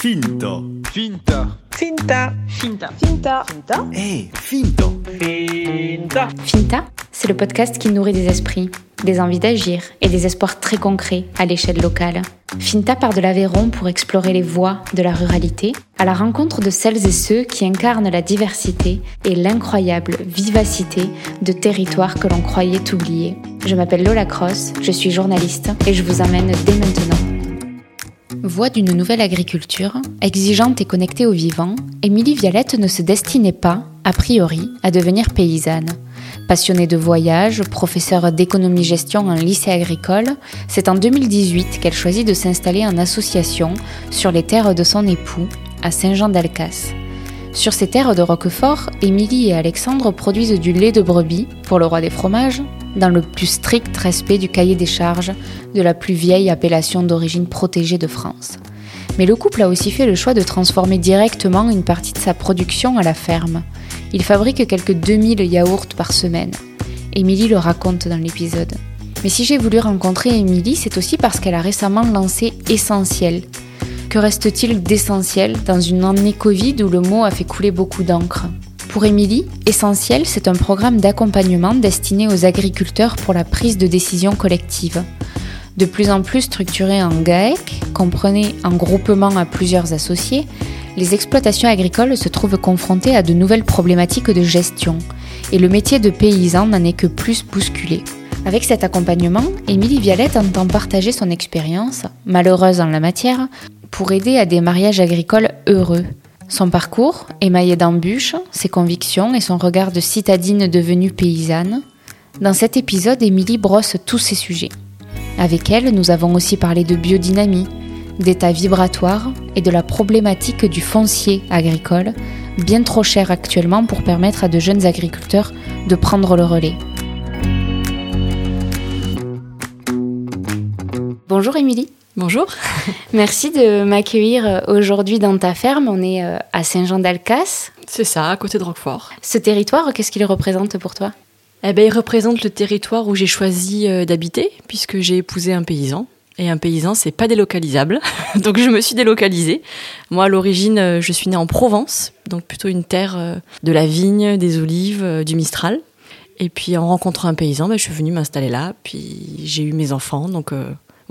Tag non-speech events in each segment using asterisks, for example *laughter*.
Finto. Finta. Finta. Finta. Finta. Finta. Eh, finto. Finta. Finta, c'est le podcast qui nourrit des esprits, des envies d'agir et des espoirs très concrets à l'échelle locale. Finta part de l'Aveyron pour explorer les voies de la ruralité, à la rencontre de celles et ceux qui incarnent la diversité et l'incroyable vivacité de territoires que l'on croyait oubliés. Je m'appelle Lola Cross, je suis journaliste et je vous emmène dès maintenant. Voix d'une nouvelle agriculture, exigeante et connectée au vivant, Émilie Violette ne se destinait pas, a priori, à devenir paysanne. Passionnée de voyage, professeure d'économie-gestion en lycée agricole, c'est en 2018 qu'elle choisit de s'installer en association sur les terres de son époux, à Saint-Jean-d'Alcas. Sur ces terres de Roquefort, Émilie et Alexandre produisent du lait de brebis, pour le roi des fromages, dans le plus strict respect du cahier des charges de la plus vieille appellation d'origine protégée de France. Mais le couple a aussi fait le choix de transformer directement une partie de sa production à la ferme. Il fabrique quelques 2000 yaourts par semaine. Émilie le raconte dans l'épisode. Mais si j'ai voulu rencontrer Émilie, c'est aussi parce qu'elle a récemment lancé Essentiel. Que reste-t-il d'essentiel dans une année Covid où le mot a fait couler beaucoup d'encre? Pour Émilie, Essentiel, c'est un programme d'accompagnement destiné aux agriculteurs pour la prise de décision collective. De plus en plus structuré en GAEC, comprenez un groupement à plusieurs associés, les exploitations agricoles se trouvent confrontées à de nouvelles problématiques de gestion, et le métier de paysan n'en est que plus bousculé. Avec cet accompagnement, Émilie Violette entend partager son expérience, malheureuse en la matière, pour aider à des mariages agricoles heureux, son parcours, émaillé d'embûches, ses convictions et son regard de citadine devenue paysanne. Dans cet épisode, Émilie brosse tous ces sujets. Avec elle, nous avons aussi parlé de biodynamie, d'état vibratoire et de la problématique du foncier agricole, bien trop cher actuellement pour permettre à de jeunes agriculteurs de prendre le relais. Bonjour Émilie. Bonjour. *laughs* Merci de m'accueillir aujourd'hui dans ta ferme. On est euh, à Saint-Jean-d'Alcas. C'est ça, à côté de Roquefort. Ce territoire, qu'est-ce qu'il représente pour toi? Eh ben, il représente le territoire où j'ai choisi euh, d'habiter, puisque j'ai épousé un paysan. Et un paysan, c'est pas délocalisable. *laughs* donc je me suis délocalisée. Moi, à l'origine, euh, je suis née en Provence, donc plutôt une terre de la vigne, des olives, du Mistral. Et puis en rencontrant un paysan, ben, je suis venue m'installer là. Puis j'ai eu mes enfants, donc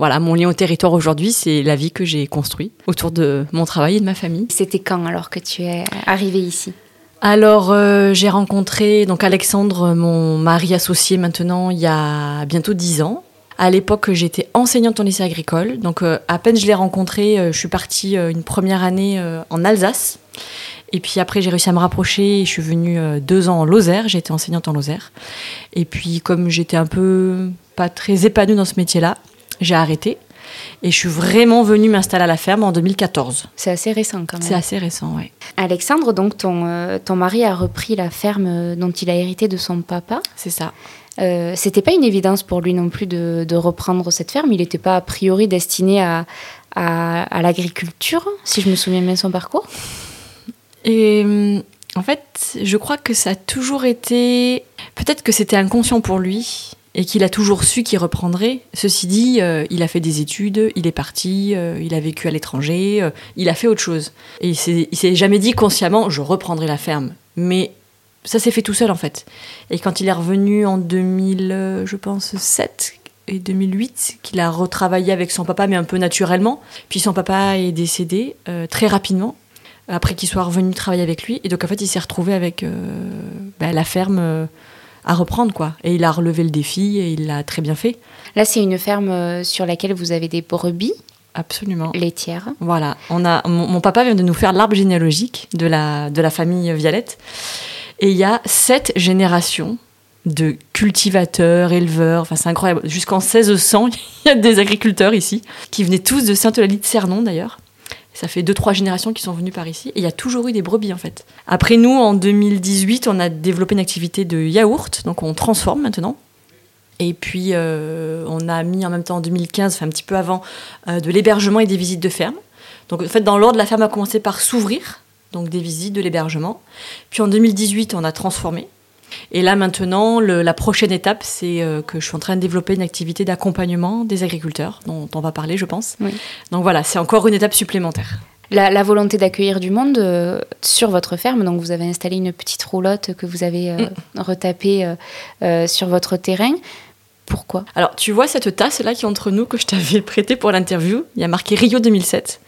voilà, mon lien au territoire aujourd'hui, c'est la vie que j'ai construite autour de mon travail et de ma famille. C'était quand alors que tu es arrivée ici? Alors, euh, j'ai rencontré donc Alexandre, mon mari associé maintenant, il y a bientôt dix ans. À l'époque, j'étais enseignante en lycée agricole. Donc, euh, à peine je l'ai rencontré, euh, je suis partie une première année en Alsace. Et puis après, j'ai réussi à me rapprocher et je suis venue deux ans en Lozère. Été enseignante en Lozère. Et puis, comme j'étais un peu pas très épanouie dans ce métier-là, j'ai arrêté. Et je suis vraiment venue m'installer à la ferme en 2014. C'est assez récent quand même. C'est assez récent, oui. Alexandre, donc ton, euh, ton mari a repris la ferme euh, dont il a hérité de son papa. C'est ça. Euh, C'était pas une évidence pour lui non plus de, de reprendre cette ferme. Il n'était pas a priori destiné à, à, à l'agriculture, si je me souviens bien de son parcours. Et en fait, je crois que ça a toujours été. Peut-être que c'était inconscient pour lui et qu'il a toujours su qu'il reprendrait. Ceci dit, euh, il a fait des études, il est parti, euh, il a vécu à l'étranger, euh, il a fait autre chose. Et il s'est jamais dit consciemment, je reprendrai la ferme. Mais ça s'est fait tout seul en fait. Et quand il est revenu en 2000, je pense, 7 et 2008, qu'il a retravaillé avec son papa, mais un peu naturellement. Puis son papa est décédé très rapidement après qu'il soit revenu travailler avec lui. Et donc en fait, il s'est retrouvé avec ben, la ferme à reprendre quoi. Et il a relevé le défi et il l'a très bien fait. Là, c'est une ferme euh, sur laquelle vous avez des brebis. Absolument. Laitières. Voilà. On a, mon, papa vient de nous faire l'arbre généalogique de la, de la famille Violette. Et il y a sept générations de cultivateurs, éleveurs. Enfin, c'est incroyable. Jusqu'en 1600, *laughs* il y a des agriculteurs ici, qui venaient tous de Sainte-Eulalie de Cernon d'ailleurs. Ça fait deux, trois générations qui sont venues par ici. Et il y a toujours eu des brebis, en fait. Après, nous, en 2018, on a développé une activité de yaourt. Donc, on transforme maintenant. Et puis, euh, on a mis en même temps en 2015, enfin un petit peu avant, euh, de l'hébergement et des visites de ferme. Donc, en fait, dans l'ordre, la ferme a commencé par s'ouvrir, donc des visites, de l'hébergement. Puis en 2018, on a transformé. Et là maintenant, la prochaine étape, c'est euh, que je suis en train de développer une activité d'accompagnement des agriculteurs, dont on va parler, je pense. Donc voilà, c'est encore une étape supplémentaire. La, volonté d'accueillir du monde euh, sur votre ferme, donc vous avez installé une petite roulotte que vous avez euh, mm. retapée euh, sur votre terrain. Pourquoi Alors, tu vois cette tasse-là qui est entre nous que je t'avais *laughs* prêtée pour l'interview? Il y a marqué Rio 2007.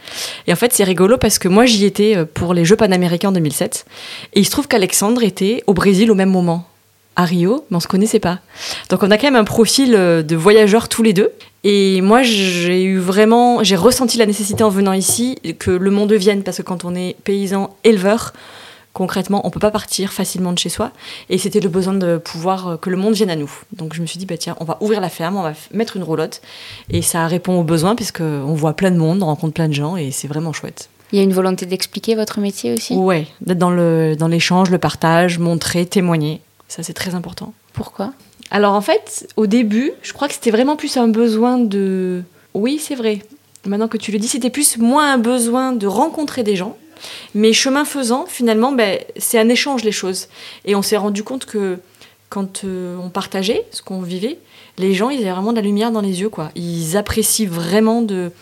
Et en fait, c'est rigolo parce que moi, j'y étais pour les Jeux panaméricains en 2007. Et il se trouve qu'Alexandre était au Brésil au même moment à Rio, mais on se connaissait pas. Donc on a quand même un profil de voyageurs tous les deux. Et moi, j'ai eu vraiment, j'ai ressenti la nécessité en venant ici que le monde vienne, parce que quand on est paysan éleveur, concrètement, on peut pas partir facilement de chez soi. Et c'était le besoin de pouvoir euh, que le monde vienne à nous. Donc je me suis dit, bah tiens, on va ouvrir la ferme, on va mettre une roulotte. Et ça répond aux besoins, puisqu'on voit plein de monde, on rencontre plein de gens, et c'est vraiment chouette. Il y a une volonté d'expliquer votre métier aussi? Ouais, d'être dans l'échange, le, le partage, montrer, témoigner. Ça, c'est très important. Pourquoi? Alors en fait, au début, je crois que c'était vraiment plus un besoin de... Oui, c'est vrai. Maintenant que tu le dis, c'était plus moins un besoin de rencontrer des gens. Mais chemin faisant, finalement, ben, c'est un échange les choses. Et on s'est rendu compte que quand euh, on partageait ce qu'on vivait, les gens, ils avaient vraiment de la lumière dans les yeux. quoi. Ils apprécient vraiment de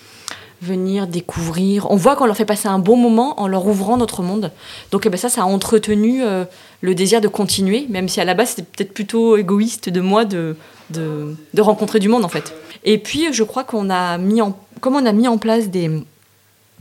venir découvrir. On voit qu'on leur fait passer un bon moment en leur ouvrant notre monde. Donc eh ben ça, ça a entretenu euh, le désir de continuer, même si à la base c'était peut-être plutôt égoïste de moi de, de, rencontrer du monde en fait. Et puis je crois qu'on a mis en, comme on a mis en place des,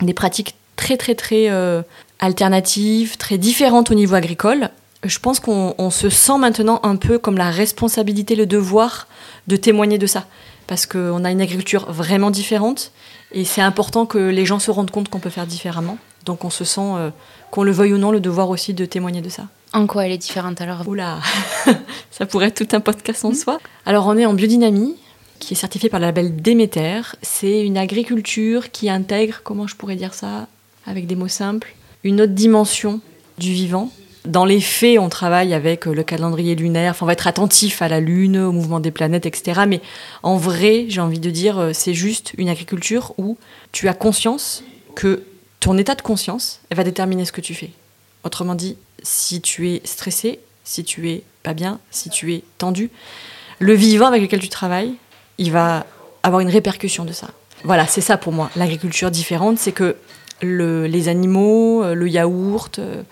des pratiques très très très euh, alternatives, très différentes au niveau agricole, je pense qu'on se sent maintenant un peu comme la responsabilité, le devoir de témoigner de ça. Parce qu'on a une agriculture vraiment différente et c'est important que les gens se rendent compte qu'on peut faire différemment. Donc on se sent, euh, qu'on le veuille ou non, le devoir aussi de témoigner de ça. En quoi elle est différente alors? Oula, *laughs* ça pourrait être tout un podcast en soi. Alors on est en biodynamie, qui est certifiée par le label Déméter. C'est une agriculture qui intègre, comment je pourrais dire ça, avec des mots simples, une autre dimension du vivant. Dans les faits, on travaille avec le calendrier lunaire, enfin, on va être attentif à la Lune, au mouvement des planètes, etc. Mais en vrai, j'ai envie de dire, euh, c'est juste une agriculture où tu as conscience que ton état de conscience va déterminer ce que tu fais. Autrement dit, si tu es stressé, si tu es pas bien, si tu es tendu, le vivant avec lequel tu travailles, il va avoir une répercussion de ça. Voilà, c'est ça pour moi. L'agriculture différente, c'est que les animaux, euh, le yaourt, euh,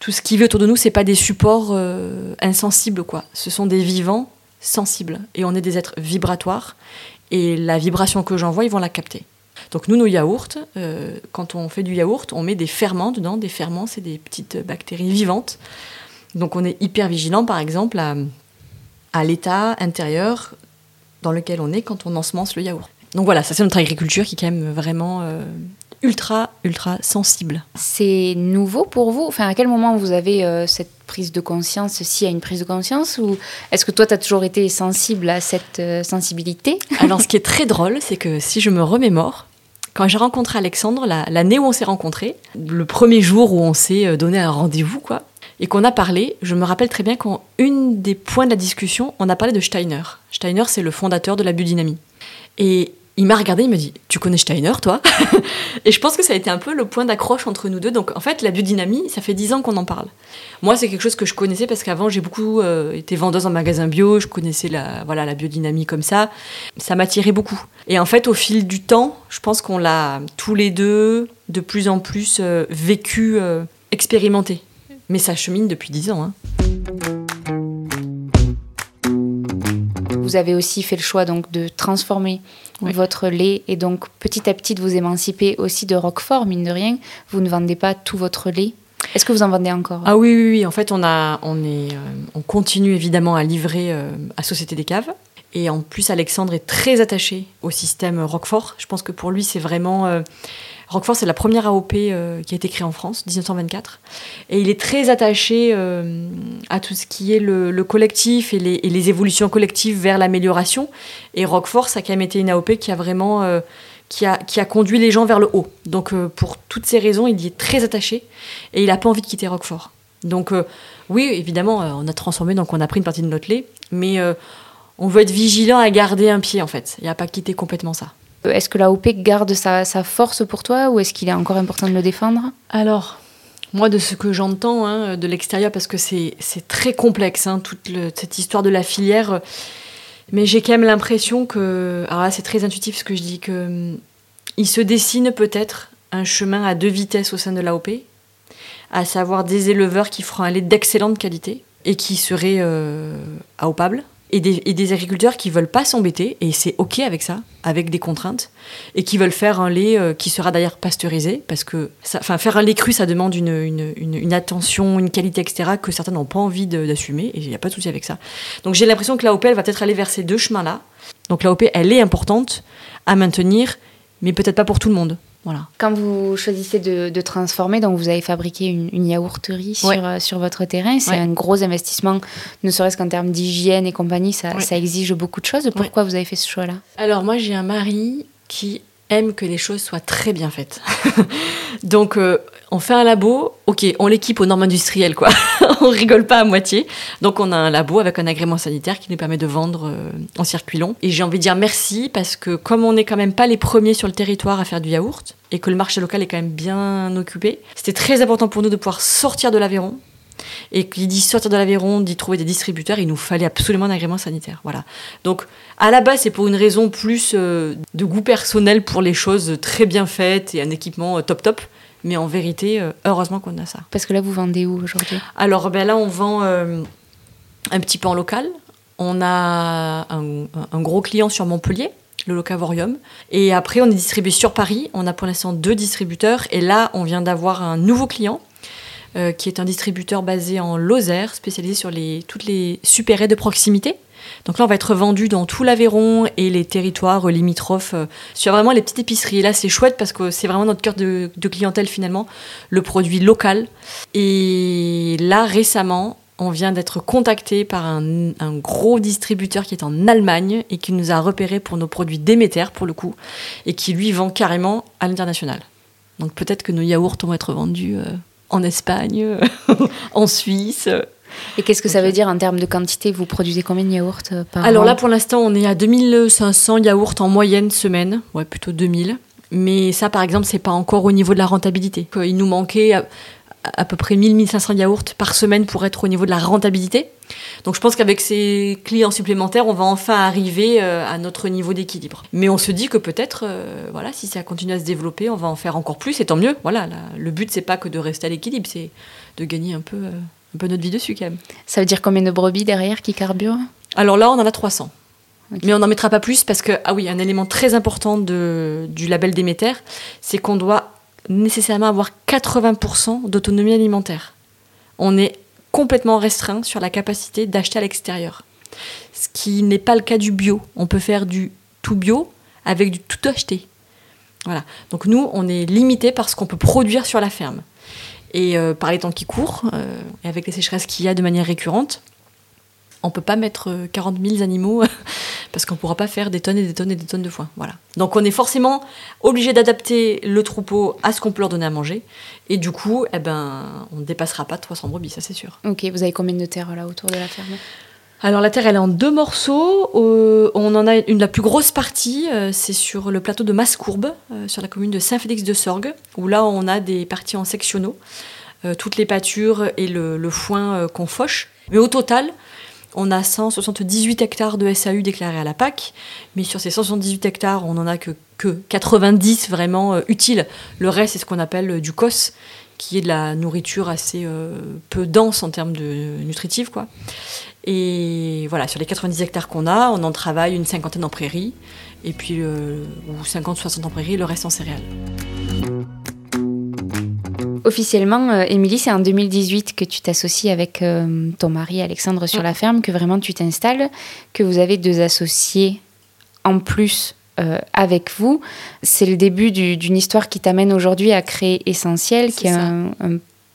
tout ce qui vit autour de nous, c'est pas des supports euh, insensibles, quoi. Ce sont des vivants sensibles. Et on est des êtres vibratoires. Et la vibration que j'envoie, ils vont la capter. Donc nous, nos yaourts, quand on fait du yaourt, on met des ferments dedans. Des ferments, c'est des petites bactéries vivantes. Donc on est hyper vigilant, par exemple, à, l'état intérieur dans lequel on est quand on ensemence le yaourt. Donc voilà, ça c'est notre agriculture qui est quand même vraiment ultra, ultra sensible. C'est nouveau pour vous? Enfin, à quel moment vous avez euh, cette prise de conscience, s'il y a une prise de conscience Ou est-ce que toi, tu as toujours été sensible à cette sensibilité? *laughs* Alors, ce qui est très drôle, c'est que si je me remémore, quand j'ai rencontré Alexandre, l'année où on s'est rencontrés, le premier jour où on s'est euh, donné un rendez-vous, quoi, et qu'on a parlé, je me rappelle très bien qu'en une des points de la discussion, on a parlé de Steiner. Steiner, c'est le fondateur de la biodynamie. Et il m'a regardé, il m'a dit Tu connais Steiner, toi *laughs* Et je pense que ça a été un peu le point d'accroche entre nous deux. Donc en fait, la biodynamie, ça fait dix ans qu'on en parle. Moi, c'est quelque chose que je connaissais parce qu'avant, j'ai beaucoup euh, été vendeuse en magasin bio, je connaissais la, voilà, la biodynamie comme ça. Ça m'attirait beaucoup. Et en fait, au fil du temps, je pense qu'on l'a tous les deux de plus en plus euh, vécu, euh, expérimenté. Mais ça chemine depuis dix ans. Hein. Vous avez aussi fait le choix donc de transformer votre lait et donc petit à petit de vous émanciper aussi de Roquefort, mine de rien. Vous ne vendez pas tout votre lait. Est-ce que vous en vendez encore? Ah oui, oui, oui. En fait, on, a, on, est, euh, on continue évidemment à livrer euh, à Société des Caves. Et en plus, Alexandre est très attaché au système Roquefort. Je pense que pour lui, c'est vraiment... Euh, Roquefort, c'est la première AOP euh, qui a été créée en France, 1924. Et il est très attaché euh, à tout ce qui est le, collectif et les, évolutions collectives vers l'amélioration. Et Roquefort, ça a quand même été une AOP qui a vraiment... Euh, qui, a, qui a, conduit les gens vers le haut. Donc pour toutes ces raisons, il y est très attaché et il n'a pas envie de quitter Roquefort. Donc oui, évidemment, on a transformé, donc on a pris une partie de notre lait, mais on veut être vigilant à garder un pied en fait, et à pas quitter complètement ça. Est-ce que la OP garde sa, force pour toi ou est-ce qu'il est encore important de le défendre? Alors, moi, de ce que j'entends hein, de l'extérieur, parce que c'est très complexe, hein, toute cette histoire de la filière, mais j'ai quand même l'impression que. Alors là, c'est très intuitif ce que je dis, que hum, il se dessine peut-être un chemin à deux vitesses au sein de l'AOP, à savoir des éleveurs qui feront un lait d'excellente qualité et qui seraient euh, AOPables, et des, agriculteurs qui veulent pas s'embêter, et c'est OK avec ça, avec des contraintes, et qui veulent faire un lait euh, qui sera d'ailleurs pasteurisé, parce que enfin, faire un lait cru, ça demande une, une, une, attention, une qualité, etc., que certains n'ont pas envie d'assumer, et il n'y a pas de souci avec ça. Donc j'ai l'impression que l'AOP, elle va peut-être aller vers ces deux chemins-là. Donc l'AOP, elle est importante à maintenir, mais peut-être pas pour tout le monde. Voilà. Quand vous choisissez de, transformer, donc vous avez fabriqué une, yaourterie sur, euh, sur votre terrain, c'est un gros investissement, ne serait-ce qu'en termes d'hygiène et compagnie, ça, ça, exige beaucoup de choses. Pourquoi vous avez fait ce choix-là? Alors moi j'ai un mari qui que les choses soient très bien faites. *laughs* Donc, euh, on fait un labo, ok, on l'équipe aux normes industrielles, quoi. *laughs* on rigole pas à moitié. Donc, on a un labo avec un agrément sanitaire qui nous permet de vendre euh, en circuit long. Et j'ai envie de dire merci parce que, comme on n'est quand même pas les premiers sur le territoire à faire du yaourt et que le marché local est quand même bien occupé, c'était très important pour nous de pouvoir sortir de l'Aveyron et qui dit sortir de l'Aveyron, dit trouver des distributeurs, il nous fallait absolument un agrément sanitaire. Voilà. Donc, à la base, c'est pour une raison plus euh, de goût personnel pour les choses très bien faites et un équipement euh, top top. Mais en vérité, euh, heureusement qu'on a ça. Parce que là, vous vendez où aujourd'hui? Alors, ben là, on vend un petit peu en local. On a un, un gros client sur Montpellier, le Locavorium. Et après, on est distribué sur Paris. On a pour l'instant deux distributeurs. Et là, on vient d'avoir un nouveau client euh, qui est un distributeur basé en Lozère, spécialisé sur les, toutes les supérets de proximité. Donc là, on va être vendu dans tout l'Aveyron et les territoires limitrophes, euh, sur vraiment les petites épiceries. Et là, c'est chouette parce que c'est vraiment notre cœur de, clientèle finalement, le produit local. Et là, récemment, on vient d'être contacté par un, gros distributeur qui est en Allemagne et qui nous a repéré pour nos produits Déméter, pour le coup, et qui lui vend carrément à l'international. Donc peut-être que nos yaourts vont être vendus euh, en Espagne, *laughs* en Suisse. Et qu'est-ce que ça veut dire en termes de quantité? Vous produisez combien de yaourts euh, par Alors là, pour l'instant, on est à 2500 yaourts en moyenne semaine. Ouais, plutôt 2000. Mais ça, par exemple, c'est pas encore au niveau de la rentabilité. Il nous manquait à, peu près 1000-1500 yaourts par semaine pour être au niveau de la rentabilité. Donc je pense qu'avec ces clients supplémentaires, on va enfin arriver euh, à notre niveau d'équilibre. Mais on se dit que peut-être, euh, voilà, si ça continue à se développer, on va en faire encore plus, et tant mieux. Voilà, le but c'est pas que de rester à l'équilibre, c'est de gagner un peu, euh, un peu notre vie dessus quand même. Ça veut dire combien de brebis derrière qui carburent? Alors là, on en a 300. Mais on n'en mettra pas plus parce que, ah oui, un élément très important de, du label Déméter, c'est qu'on doit nécessairement avoir 80% d'autonomie alimentaire. On est complètement restreint sur la capacité d'acheter à l'extérieur. Ce qui n'est pas le cas du bio. On peut faire du tout bio avec du tout acheté. Voilà. Donc nous, on est limité par ce qu'on peut produire sur la ferme. Et euh, par les temps qui courent, euh, et avec les sécheresses qu'il y a de manière récurrente, on peut pas mettre 40 euh, 000 animaux parce qu'on pourra pas faire des tonnes et des tonnes et des tonnes de foin. Voilà. Donc on est forcément obligé d'adapter le troupeau à ce qu'on peut leur donner à manger. Et du coup, eh ben, on ne dépassera pas 300 brebis, ça c'est sûr. Ok, vous avez combien de terre là autour de la ferme? Alors la terre, elle est en deux morceaux. Euh, on en a une la plus grosse partie, euh, c'est sur le plateau de Mascourbe, sur la commune de Saint-Félix-de-Sorgue, où là on a des parties en sectionnaux, toutes les pâtures et le, le foin qu'on fauche. Mais au total, on a 178 hectares de SAU déclarés à la PAC, mais sur ces 178 hectares, on n'en a que, que 90 vraiment euh, utiles. Le reste, c'est ce qu'on appelle euh, du COS, qui est de la nourriture assez euh, peu dense en termes de nutritive. Quoi. Et voilà, sur les 90 hectares qu'on a, on en travaille une cinquantaine en prairie, et puis, ou 50-60 en prairie, le reste en céréales. Officiellement, euh, Émilie, c'est en 2018 que tu t'associes avec euh, ton mari Alexandre sur la ferme, que vraiment tu t'installes, que vous avez deux associés en plus euh, avec vous. C'est le début d'une histoire qui t'amène aujourd'hui à créer Essentiel, qui est un,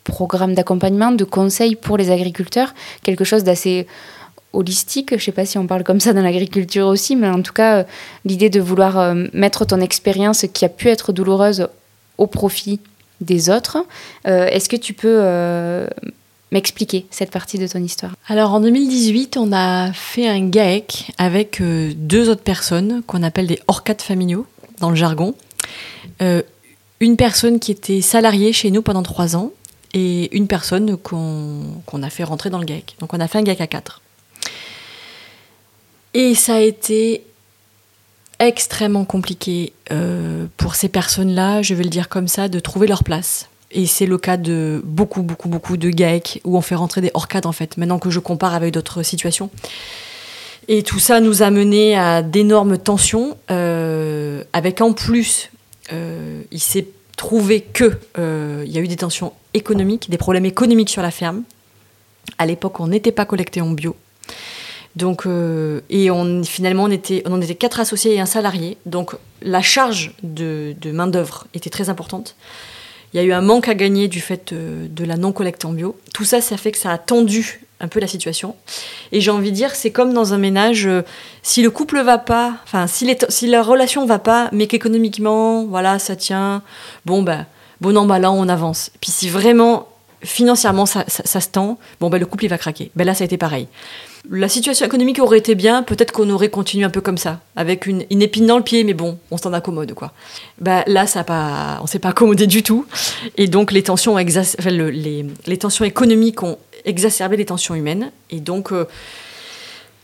programme d'accompagnement, de conseil pour les agriculteurs, quelque chose d'assez holistique, je ne sais pas si on parle comme ça dans l'agriculture aussi, mais en tout cas, l'idée de vouloir mettre ton expérience qui a pu être douloureuse au profit des autres. Euh, est-ce que tu peux euh, m'expliquer cette partie de ton histoire? Alors en 2018, on a fait un GAEC avec euh, deux autres personnes qu'on appelle des orcades familiaux dans le jargon. une personne qui était salariée chez nous pendant trois ans et une personne qu'on a fait rentrer dans le GAEC. Donc on a fait un GAEC à quatre. Et ça a été extrêmement compliqué euh, pour ces personnes-là, je vais le dire comme ça, de trouver leur place. Et c'est le cas de beaucoup, beaucoup, beaucoup de GAEC où on fait rentrer des hors-cadres en fait, maintenant que je compare avec d'autres situations. Et tout ça nous a mené à d'énormes tensions, euh, avec en plus, euh, il s'est trouvé que il y a eu des tensions économiques, des problèmes économiques sur la ferme. À l'époque, on n'était pas collecté en bio. Donc, euh, et on, finalement, on était, on en était quatre associés et un salarié. Donc, la charge de, main-d'œuvre était très importante. Il y a eu un manque à gagner du fait de, de la non-collecte en bio. Tout ça, ça fait que ça a tendu un peu la situation. Et j'ai envie de dire, c'est comme dans un ménage, euh, si le couple va pas, enfin, si, si la relation va pas, mais qu'économiquement, voilà, ça tient, bon, bah, bon mal an, on avance. Puis si vraiment, financièrement, ça, se tend, bon, bah, le couple, il va craquer. Ben là, ça a été pareil. La situation économique aurait été bien, peut-être qu'on aurait continué un peu comme ça, avec une, une épine dans le pied, mais bon, on s'en accommode, quoi. Bah, là, ça pas, on s'est pas accommodé du tout. Et donc, les tensions, les, les tensions économiques ont exacerbé les tensions humaines. Et donc, euh,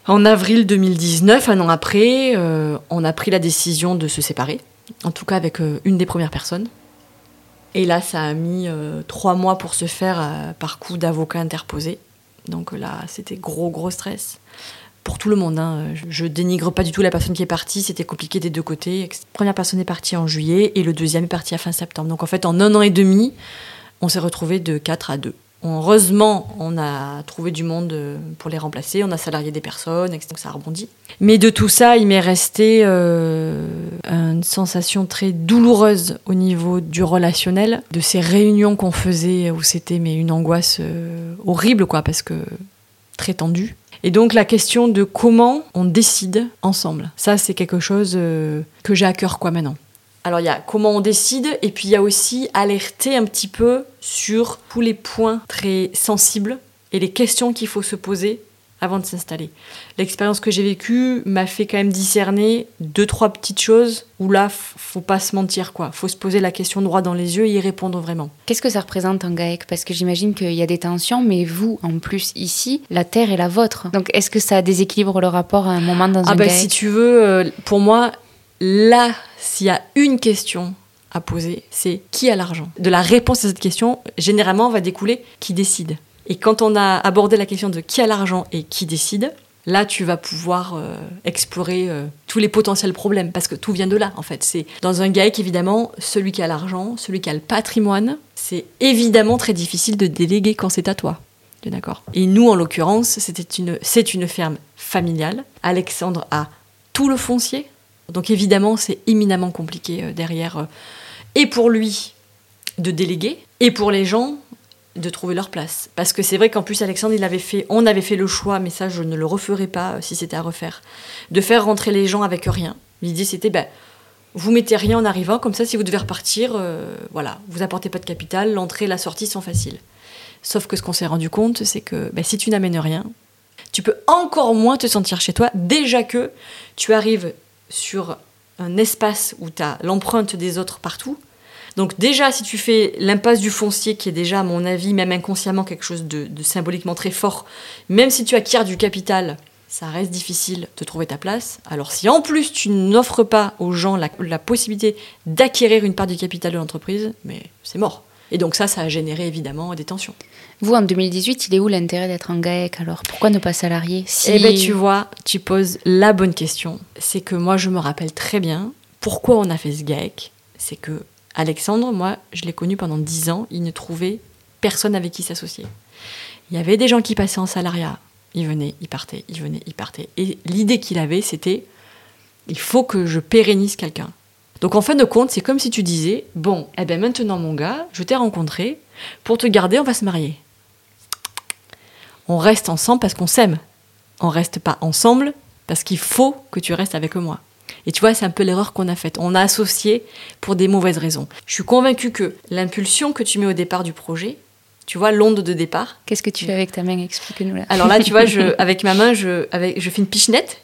en avril 2019, un an après, euh, on a pris la décision de se séparer, en tout cas avec euh, une des premières personnes. Et là, ça a mis euh, trois mois pour se faire euh, par coup d'avocat interposé. Donc là, c'était gros, gros stress. Pour tout le monde, hein. je, je dénigre pas du tout la personne qui est partie, c'était compliqué des deux côtés. La première personne est partie en juillet et le deuxième est parti à fin septembre. Donc en fait, en un an et demi, on s'est retrouvé de 4 à 2. Heureusement, on a trouvé du monde euh, pour les remplacer, on a salarié des personnes, etc. Donc ça a rebondi. Mais de tout ça, il m'est resté euh, une sensation très douloureuse au niveau du relationnel, de ces réunions qu'on faisait où c'était mais une angoisse euh, horrible, quoi, parce que très tendue. Et donc la question de comment on décide ensemble, ça c'est quelque chose que j'ai à cœur, quoi, maintenant. Alors il y a comment on décide et puis il y a aussi alerter un petit peu sur tous les points très sensibles et les questions qu'il faut se poser avant de s'installer. L'expérience que j'ai vécue m'a fait quand même discerner deux trois petites choses où là faut pas se mentir quoi, faut se poser la question droit dans les yeux et y répondre vraiment. Qu'est-ce que ça représente un GAEC? Parce que j'imagine qu'il y a des tensions, mais vous, en plus, ici, la terre est la vôtre. Donc est-ce que ça déséquilibre le rapport à un moment dans Ah un ben GAEC? si tu veux, euh, pour moi, là, s'il y a une question à poser, c'est qui a l'argent? De la réponse à cette question, généralement, va découler qui décide. Et quand on a abordé la question de qui a l'argent et qui décide, là, tu vas pouvoir euh, explorer euh, tous les potentiels problèmes, parce que tout vient de là, en fait. C'est dans un GAEC, évidemment, celui qui a l'argent, celui qui a le patrimoine, c'est évidemment très difficile de déléguer quand c'est à toi. D'accord? Et nous, en l'occurrence, une, c'est une ferme familiale. Alexandre a tout le foncier. Donc évidemment, c'est éminemment compliqué euh, derrière. euh, et pour lui, de déléguer, et pour les gens, de trouver leur place. Parce que c'est vrai qu'en plus, Alexandre, il fait, on avait fait le choix, mais ça, je ne le referai pas euh, si c'était à refaire, de faire rentrer les gens avec rien. L'idée, c'était, ben, vous mettez rien en arrivant, comme ça, si vous devez repartir, voilà, vous apportez pas de capital, l'entrée et la sortie sont faciles. Sauf que ce qu'on s'est rendu compte, c'est que ben, si tu n'amènes rien, tu peux encore moins te sentir chez toi, déjà que tu arrives sur un espace où tu as l'empreinte des autres partout. Donc déjà, si tu fais l'impasse du foncier, qui est déjà, à mon avis, même inconsciemment, quelque chose de, symboliquement très fort, même si tu acquiers du capital, ça reste difficile de trouver ta place. Alors si en plus tu n'offres pas aux gens la, la possibilité d'acquérir une part du capital de l'entreprise, mais c'est mort. Et donc ça, ça a généré évidemment des tensions. Vous, en 2018, il est où l'intérêt d'être un GAEC alors? Pourquoi ne pas salarié. Eh ben tu vois, tu poses la bonne question. C'est que moi je me rappelle très bien pourquoi on a fait ce GAEC. C'est que Alexandre, moi, je l'ai connu pendant 10 ans, il ne trouvait personne avec qui s'associer. Il y avait des gens qui passaient en salariat, ils venaient, ils partaient, ils venaient, ils partaient. Et l'idée qu'il avait, c'était il faut que je pérennise quelqu'un. Donc en fin de compte, c'est comme si tu disais bon, eh ben maintenant mon gars, je t'ai rencontré, pour te garder, on va se marier. On reste ensemble parce qu'on s'aime. On reste pas ensemble parce qu'il faut que tu restes avec moi. Et tu vois, c'est un peu l'erreur qu'on a faite. On a associé pour des mauvaises raisons. Je suis convaincue que l'impulsion que tu mets au départ du projet, tu vois, l'onde de départ. Qu'est-ce que tu fais avec ta main? Explique-nous là. Alors là, tu vois, je, *laughs* avec ma main, je, avec, je fais une pichenette.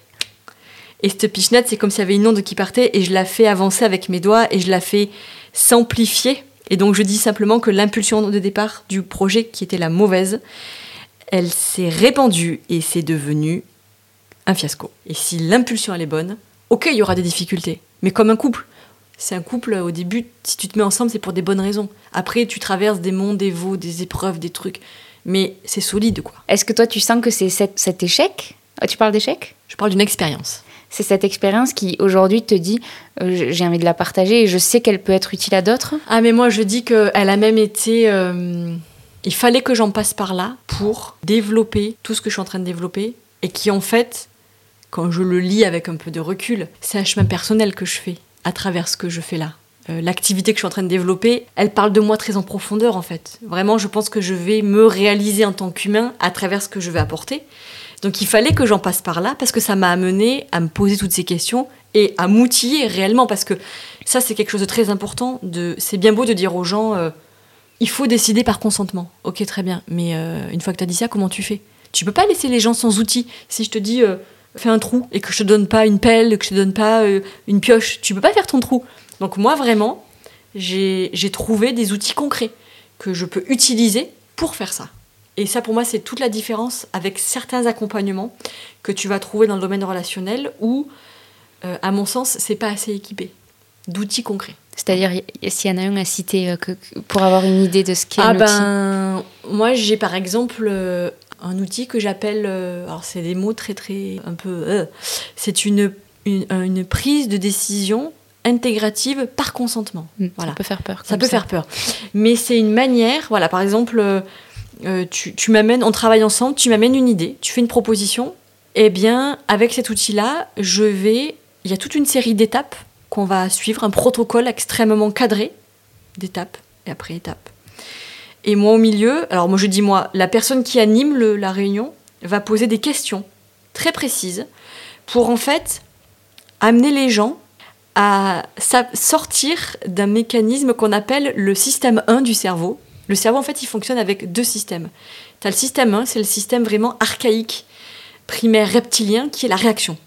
Et cette pichenette, c'est comme s'il y avait une onde qui partait et je la fais avancer avec mes doigts et je la fais s'amplifier. Et donc je dis simplement que l'impulsion de départ du projet, qui était la mauvaise, elle s'est répandue et c'est devenu un fiasco. Et si l'impulsion elle est bonne, Ok, il y aura des difficultés, mais comme un couple. C'est un couple, au début, si tu te mets ensemble, c'est pour des bonnes raisons. Après, tu traverses des monts, des veaux, des épreuves, des trucs. Mais c'est solide, quoi. Est-ce que toi, tu sens que c'est cet, cet échec? Ah, Tu parles d'échec? Je parle d'une expérience. C'est cette expérience qui, aujourd'hui, te dit euh, j'ai envie de la partager et je sais qu'elle peut être utile à d'autres? Ah, mais moi, je dis qu'elle a même été. euh, il fallait que j'en passe par là pour développer tout ce que je suis en train de développer et qui, en fait, quand je le lis avec un peu de recul, c'est un chemin personnel que je fais à travers ce que je fais là. Euh, L'activité que je suis en train de développer, elle parle de moi très en profondeur en fait. Vraiment, je pense que je vais me réaliser en tant qu'humain à travers ce que je vais apporter. Donc il fallait que j'en passe par là parce que ça m'a amené à me poser toutes ces questions et à m'outiller réellement parce que ça c'est quelque chose de très important. De, c'est bien beau de dire aux gens, euh, il faut décider par consentement. Ok très bien, mais euh, une fois que tu as dit ça, comment tu fais? Tu peux pas laisser les gens sans outils. Si je te dis euh, fais un trou et que je te donne pas une pelle, que je te donne pas euh, une pioche, tu peux pas faire ton trou. Donc moi vraiment, j'ai trouvé des outils concrets que je peux utiliser pour faire ça. Et ça, pour moi, c'est toute la différence avec certains accompagnements que tu vas trouver dans le domaine relationnel où, à mon sens, c'est pas assez équipé d'outils concrets. C'est-à-dire, s'il y en a un à citer euh, que- pour avoir une idée de ce qu'est Ah un outil. ben, moi, j'ai par exemple euh, un outil que j'appelle, euh, alors c'est des mots très très un peu, euh, c'est une, une une prise de décision intégrative par consentement. Hmm, Voilà. Ça peut faire peur. Ça peut faire peur. Mais c'est une manière, voilà, par exemple, euh, tu, tu m'amènes, on travaille ensemble, tu m'amènes une idée, tu fais une proposition, eh bien, avec cet outil-là, je vais, il y a toute une série d'étapes qu'on va suivre, un protocole extrêmement cadré, d'étapes, et après étapes. Et moi au milieu, alors moi je dis moi, la personne qui anime la réunion va poser des questions très précises pour en fait amener les gens à sortir d'un mécanisme qu'on appelle le système 1 du cerveau. Le cerveau, en fait, il fonctionne avec deux systèmes. Tu as le système 1, c'est le système vraiment archaïque, primaire, reptilien, qui est la réaction.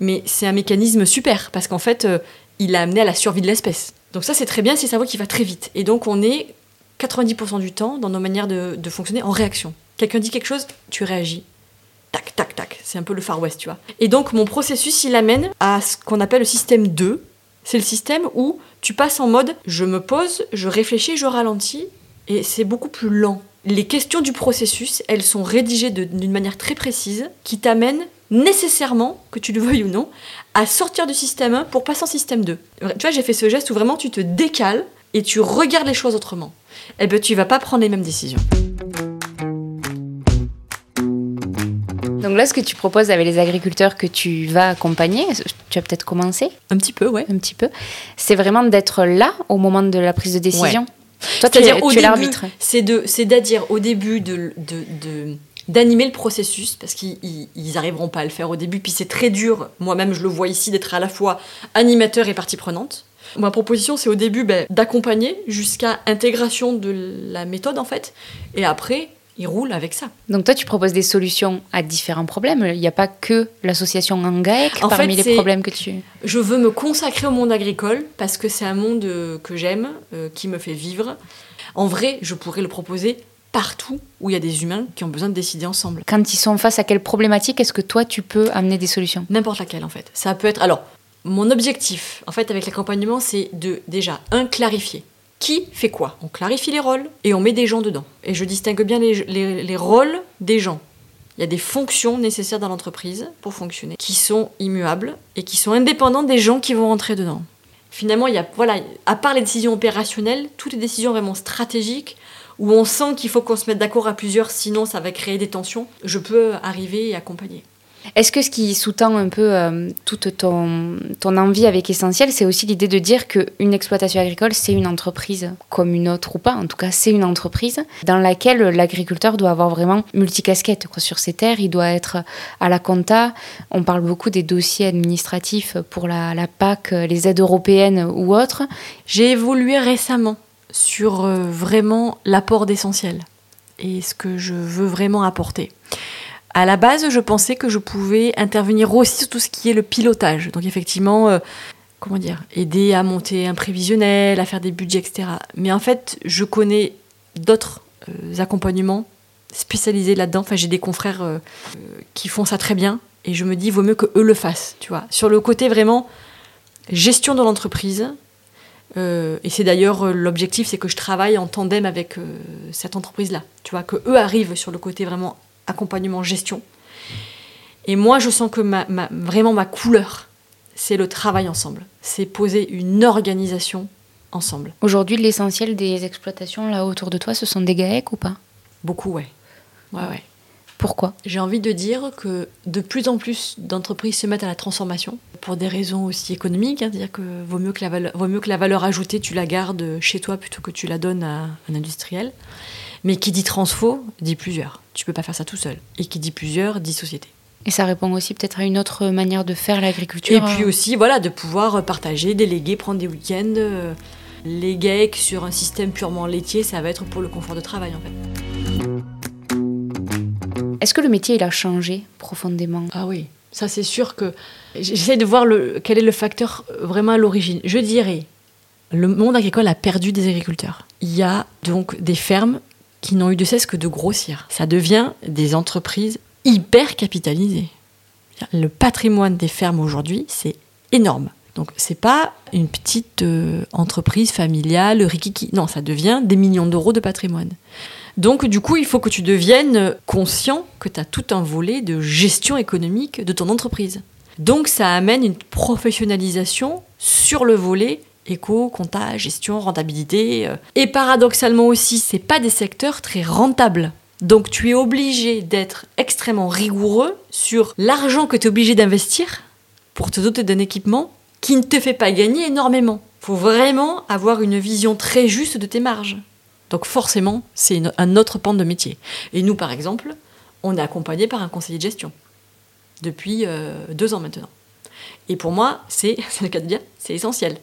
Mais c'est un mécanisme super, parce qu'en fait, euh, il a amené à la survie de l'espèce. Donc ça, c'est très bien, c'est le cerveau qui va très vite. Et donc, on est 90% du temps, dans nos manières de, de fonctionner, en réaction. Quelqu'un dit quelque chose, tu réagis tac, tac, tac. C'est un peu le Far West, tu vois. Et donc, mon processus, il amène à ce qu'on appelle le système 2. C'est le système où tu passes en mode je me pose, je réfléchis, je ralentis, et c'est beaucoup plus lent. Les questions du processus, elles sont rédigées d'une manière très précise qui t'amène nécessairement, que tu le veuilles ou non, à sortir du système 1 pour passer en système 2. Tu vois, j'ai fait ce geste où vraiment tu te décales et tu regardes les choses autrement. Eh ben, tu vas pas prendre les mêmes décisions. Donc là, ce que tu proposes avec les agriculteurs que tu vas accompagner, tu as peut-être commencé? Un petit peu, ouais. un petit peu, c'est vraiment d'être là au moment de la prise de décision? Toi, tu C'est-à-dire es, l'arbitre. c'est de, c'est d'adire au début de, de, de- d'animer le processus parce qu'ils ils- ils arriveront pas à le faire au début. Puis c'est très dur. Moi-même, je le vois ici d'être à la fois animateur et partie prenante. Ma proposition, c'est au début ben, d'accompagner jusqu'à intégration de la méthode en fait, et après, ils roulent avec ça. Donc toi, tu proposes des solutions à différents problèmes. Il n'y a pas que l'association Angaek En parmi fait, les problèmes que tu... Je veux me consacrer au monde agricole parce que c'est un monde euh, que j'aime, euh, qui me fait vivre. En vrai, je pourrais le proposer partout où il y a des humains qui ont besoin de décider ensemble. Quand ils sont face à quelle problématique, est-ce que toi, tu peux amener des solutions? N'importe laquelle en fait. Ça peut être. Alors, mon objectif en fait avec l'accompagnement, c'est de déjà un clarifier. Qui fait quoi? On clarifie les rôles et on met des gens dedans. Et je distingue bien les, les- les rôles des gens. Il y a des fonctions nécessaires dans l'entreprise pour fonctionner, qui sont immuables et qui sont indépendantes des gens qui vont rentrer dedans. Finalement, il y a, voilà, à part les décisions opérationnelles, toutes les décisions vraiment stratégiques, où on sent qu'il faut qu'on se mette d'accord à plusieurs, sinon ça va créer des tensions, je peux arriver et accompagner. Est-ce que ce qui sous-tend un peu euh, toute ton, ton envie avec Essentiel, c'est aussi l'idée de dire qu'une exploitation agricole, c'est une entreprise comme une autre ou pas, en tout cas c'est une entreprise dans laquelle l'agriculteur doit avoir vraiment multicasquette sur ses terres, il doit être à la compta, on parle beaucoup des dossiers administratifs pour la, la PAC, les aides européennes ou autres. J'ai évolué récemment sur euh, vraiment l'apport d'essentiel et ce que je veux vraiment apporter. À la base, je pensais que je pouvais intervenir aussi sur tout ce qui est le pilotage. Donc effectivement, euh, comment dire, aider à monter un prévisionnel, à faire des budgets, etc. Mais en fait, je connais d'autres euh, accompagnements spécialisés là-dedans. Enfin, j'ai des confrères qui font ça très bien Et je me dis, vaut mieux que eux le fassent, tu vois. Sur le côté vraiment gestion de l'entreprise, euh, et c'est d'ailleurs euh, l'objectif, c'est que je travaille en tandem avec euh, cette entreprise-là. Tu vois, que eux arrivent sur le côté vraiment accompagnement, gestion. Et moi, je sens que ma, ma- vraiment ma couleur, c'est le travail ensemble. C'est poser une organisation ensemble. Aujourd'hui, l'essentiel des exploitations là autour de toi, ce sont des GAEC ou pas? Beaucoup, ouais. Ouais, ouais. Pourquoi J'ai envie de dire que de plus en plus d'entreprises se mettent à la transformation pour des raisons aussi économiques, hein, c'est-à-dire que vaut mieux que, la valeur, vaut mieux que la valeur ajoutée, tu la gardes chez toi plutôt que tu la donnes à un industriel. Mais qui dit transfo, dit plusieurs. Tu peux pas faire ça tout seul. Et qui dit plusieurs, dit société. Et ça répond aussi peut-être à une autre manière de faire Et l'agriculture. puis euh, aussi, voilà, de pouvoir partager, déléguer, prendre des week-ends. euh, Les GAEC sur un système purement laitier, ça va être pour le confort de travail en fait. Est-ce que le métier il a changé profondément? Ah oui, ça c'est sûr que j'essaie de voir quel est le facteur euh, vraiment à l'origine. Je dirais, le monde agricole a perdu des agriculteurs. Il y a donc des fermes qui n'ont eu de cesse que de grossir. Ça devient des entreprises hyper capitalisées. Le patrimoine des fermes aujourd'hui, c'est énorme. Donc c'est pas une petite euh, entreprise familiale, rikiki. Non, ça devient des millions d'euros de patrimoine. Donc du coup, il faut que tu deviennes conscient que tu as tout un volet de gestion économique de ton entreprise. Donc ça amène une professionnalisation sur le volet éco, compta, gestion, rentabilité. euh. Et paradoxalement aussi, c'est pas des secteurs très rentables. Donc tu es obligé d'être extrêmement rigoureux sur l'argent que tu es obligé d'investir pour te doter d'un équipement qui ne te fait pas gagner énormément. faut vraiment avoir une vision très juste de tes marges. Donc forcément, c'est un autre pan de métier. Et nous, par exemple, on est accompagné par un conseiller de gestion depuis euh, deux ans maintenant. Et pour moi, c'est *laughs* le cas de dire, c'est essentiel.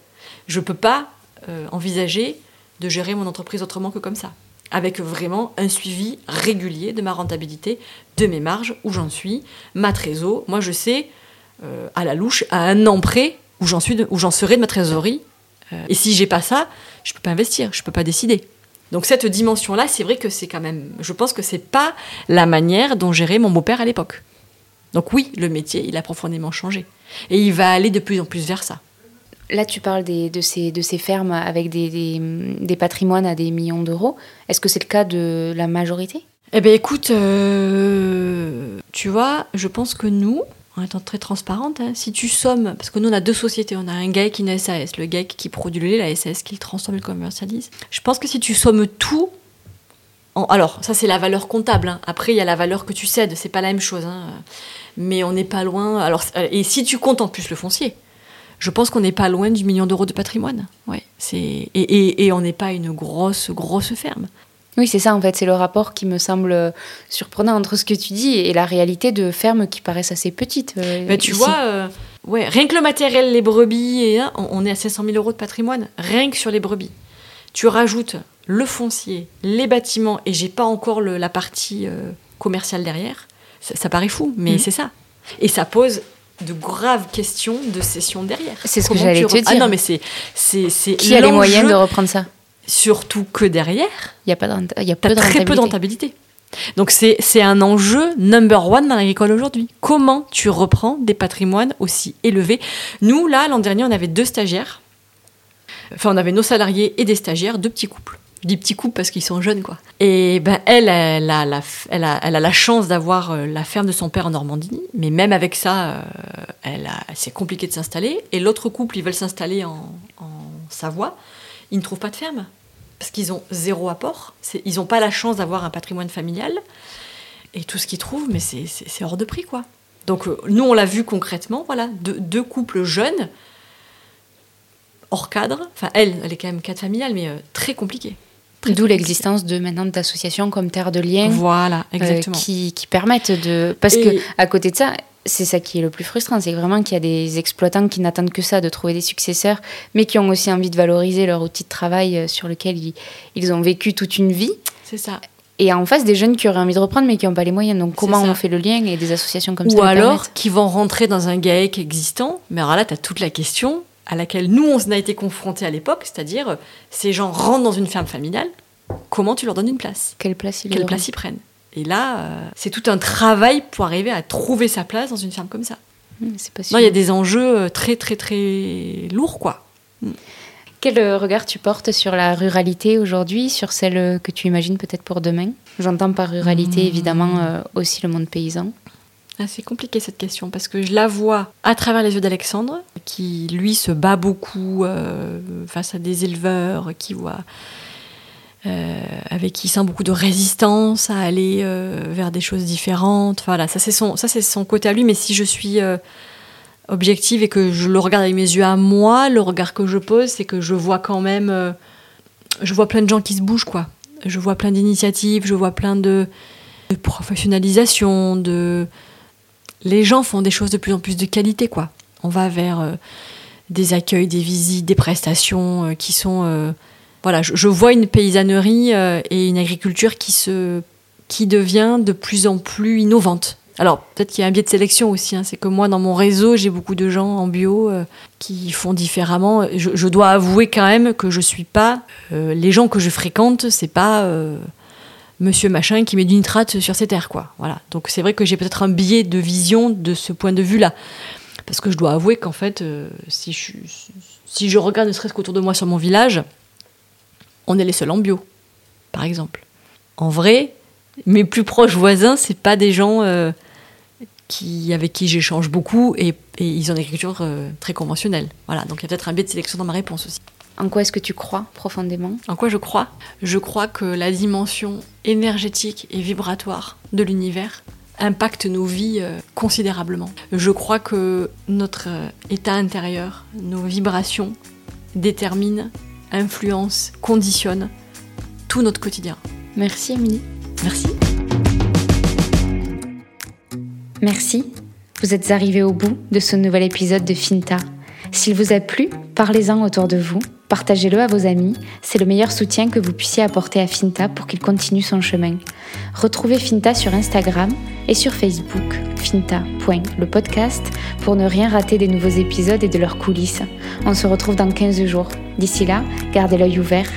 Je ne peux pas euh, envisager de gérer mon entreprise autrement que comme ça. Avec vraiment un suivi régulier de ma rentabilité, de mes marges, où j'en suis, ma trésor. Moi, je sais, euh, à la louche, à un an près, où j'en suis, j'en serai de ma trésorerie. Et si j'ai pas ça, je peux pas investir, je peux pas décider. Donc cette dimension-là, c'est vrai que c'est quand même, je pense que c'est pas la manière dont gérait mon beau-père à l'époque. Donc oui, le métier, il a profondément changé. Et il va aller de plus en plus vers ça. Là, tu parles des- de, ces, de ces fermes avec des, des- des patrimoines à des millions d'euros. Est-ce que c'est le cas de la majorité? Eh bien écoute, euh, tu vois, je pense que nous, en étant très transparente, hein, si tu sommes, parce que nous on a deux sociétés, on a un GAEC et une SAS, le GAEC qui produit le lait, la SAS qui le transforme et le commercialise. Je pense que si tu sommes tout, alors ça c'est la valeur comptable, hein. après il y a la valeur que tu cèdes, c'est pas la même chose, hein. mais on n'est pas loin, alors, euh, et si tu comptes en plus le foncier, je pense qu'on n'est pas loin du million d'euros de patrimoine. Ouais, c'est et, et- et on n'est pas une grosse, grosse ferme. Oui, c'est ça en fait. C'est le rapport qui me semble euh, surprenant entre ce que tu dis et la réalité de fermes qui paraissent assez petites. euh, Bah, tu ici. vois, euh, ouais, rien que le matériel, les brebis, et, hein, on, est à 500 000 euros de patrimoine, rien que sur les brebis. Tu rajoutes le foncier, les bâtiments, et j'ai pas encore le- la partie euh, commerciale derrière. Ça, ça paraît fou, mais Mhm. c'est ça. Et ça pose de graves questions de cession derrière. C'est ce que j'allais te Ah dire. non, mais c'est c'est Qui a les moyens de reprendre ça? Surtout que derrière, Il y a pas de y a peu très peu de rentabilité. Donc c'est un enjeu number one dans l'agricole aujourd'hui. Comment tu reprends des patrimoines aussi élevés? Nous, là, l'an dernier, on avait deux stagiaires. Enfin, on avait nos salariés et des stagiaires, deux petits couples. Je dis petits couples parce qu'ils sont jeunes, quoi. Et ben, elle, elle a la, f- elle a, elle a la chance d'avoir euh, la ferme de son père en Normandie. Mais même avec ça, euh, elle c'est compliqué de s'installer. Et l'autre couple, ils veulent s'installer en, en Savoie. Ils ne trouvent pas de ferme parce qu'ils ont zéro apport. Ils n'ont pas la chance d'avoir un patrimoine familial. Et tout ce qu'ils trouvent, mais c'est- hors de prix, quoi. Donc euh, nous, on l'a vu concrètement, voilà, deux, deux couples jeunes, hors cadre. Enfin, elle, elle est quand même cadre familial, mais euh, très compliqué. D'où l'existence de maintenant d'associations comme Terre de Liens Voilà, euh, exactement. qui, qui permettent de. Parce Et- que à côté de ça, c'est ça qui est le plus frustrant, c'est vraiment qu'il y a des exploitants qui n'attendent que ça, de trouver des successeurs, mais qui ont aussi envie de valoriser leur outil de travail euh, sur lequel ils, ils ont vécu toute une vie. C'est ça. Et en face, des jeunes qui auraient envie de reprendre, mais qui n'ont pas les moyens. Donc, comment on fait le lien et des associations comme ça Ou alors qui vont rentrer dans un GAEC existant. Mais alors là, tu as toute la question à laquelle nous, on a été confrontés à l'époque, c'est-à-dire euh, ces gens rentrent dans une ferme familiale, comment tu leur donnes une place? Quelle place ils Quelle place ils prennent? Et là, euh, c'est tout un travail pour arriver à trouver sa place dans une ferme comme ça. Mmh, pas Non, il y a des enjeux euh, très, très, très lourds, quoi. Quel euh, regard tu portes sur la ruralité aujourd'hui, sur celle que tu imagines peut-être pour demain? J'entends par ruralité Mmh. évidemment euh, aussi le monde paysan. Ah, c'est compliqué cette question parce que je la vois à travers les yeux d'Alexandre, qui lui se bat beaucoup euh, face à des éleveurs, qui voit avec qui il sent beaucoup de résistance à aller euh, vers des choses différentes. Voilà, ça c'est son, ça son côté à lui. Mais si je suis euh, objective et que je le regarde avec mes yeux à moi, le regard que je pose, c'est que je vois quand même, euh, je vois plein de gens qui se bougent quoi. Je vois plein d'initiatives, je vois plein de, de professionnalisation, de les gens font des choses de plus en plus de qualité, quoi. On va vers euh, des accueils, des visites, des prestations euh, qui sont. Voilà, je, vois une paysannerie euh, et une agriculture qui se, qui devient de plus en plus innovante. Alors peut-être qu'il y a un biais de sélection aussi. hein. C'est que moi, dans mon réseau, j'ai beaucoup de gens en bio euh, qui font différemment. Je, dois avouer quand même que je suis pas. euh, les gens que je fréquente, c'est pas. monsieur machin qui met du nitrate sur ses terres, quoi. Voilà. Donc c'est vrai que j'ai peut-être un biais de vision de ce point de vue-là. Parce que je dois avouer qu'en fait, si, je, si je regarde ne serait-ce qu'autour de moi sur mon village, on est les seuls en bio, par exemple. En vrai, mes plus proches voisins, c'est pas des gens euh, qui, avec qui j'échange beaucoup et, et ils ont une agriculture euh, très conventionnelle. Voilà. Donc il y a peut-être un biais de sélection dans ma réponse aussi. En quoi est-ce que tu crois profondément? En quoi je crois? Je crois que la dimension énergétique et vibratoire de l'univers impacte nos vies euh, considérablement. Je crois que notre état intérieur, nos vibrations déterminent, influencent, conditionnent tout notre quotidien. Merci Émilie. Merci. Merci. Vous êtes arrivés au bout de ce nouvel épisode de Finta. S'il vous a plu, parlez-en autour de vous, partagez-le à vos amis, c'est le meilleur soutien que vous puissiez apporter à Finta pour qu'il continue son chemin. Retrouvez Finta sur Instagram et sur Facebook, finta.lepodcast, pour ne rien rater des nouveaux épisodes et de leurs coulisses. On se retrouve dans 15 jours. D'ici là, gardez l'œil ouvert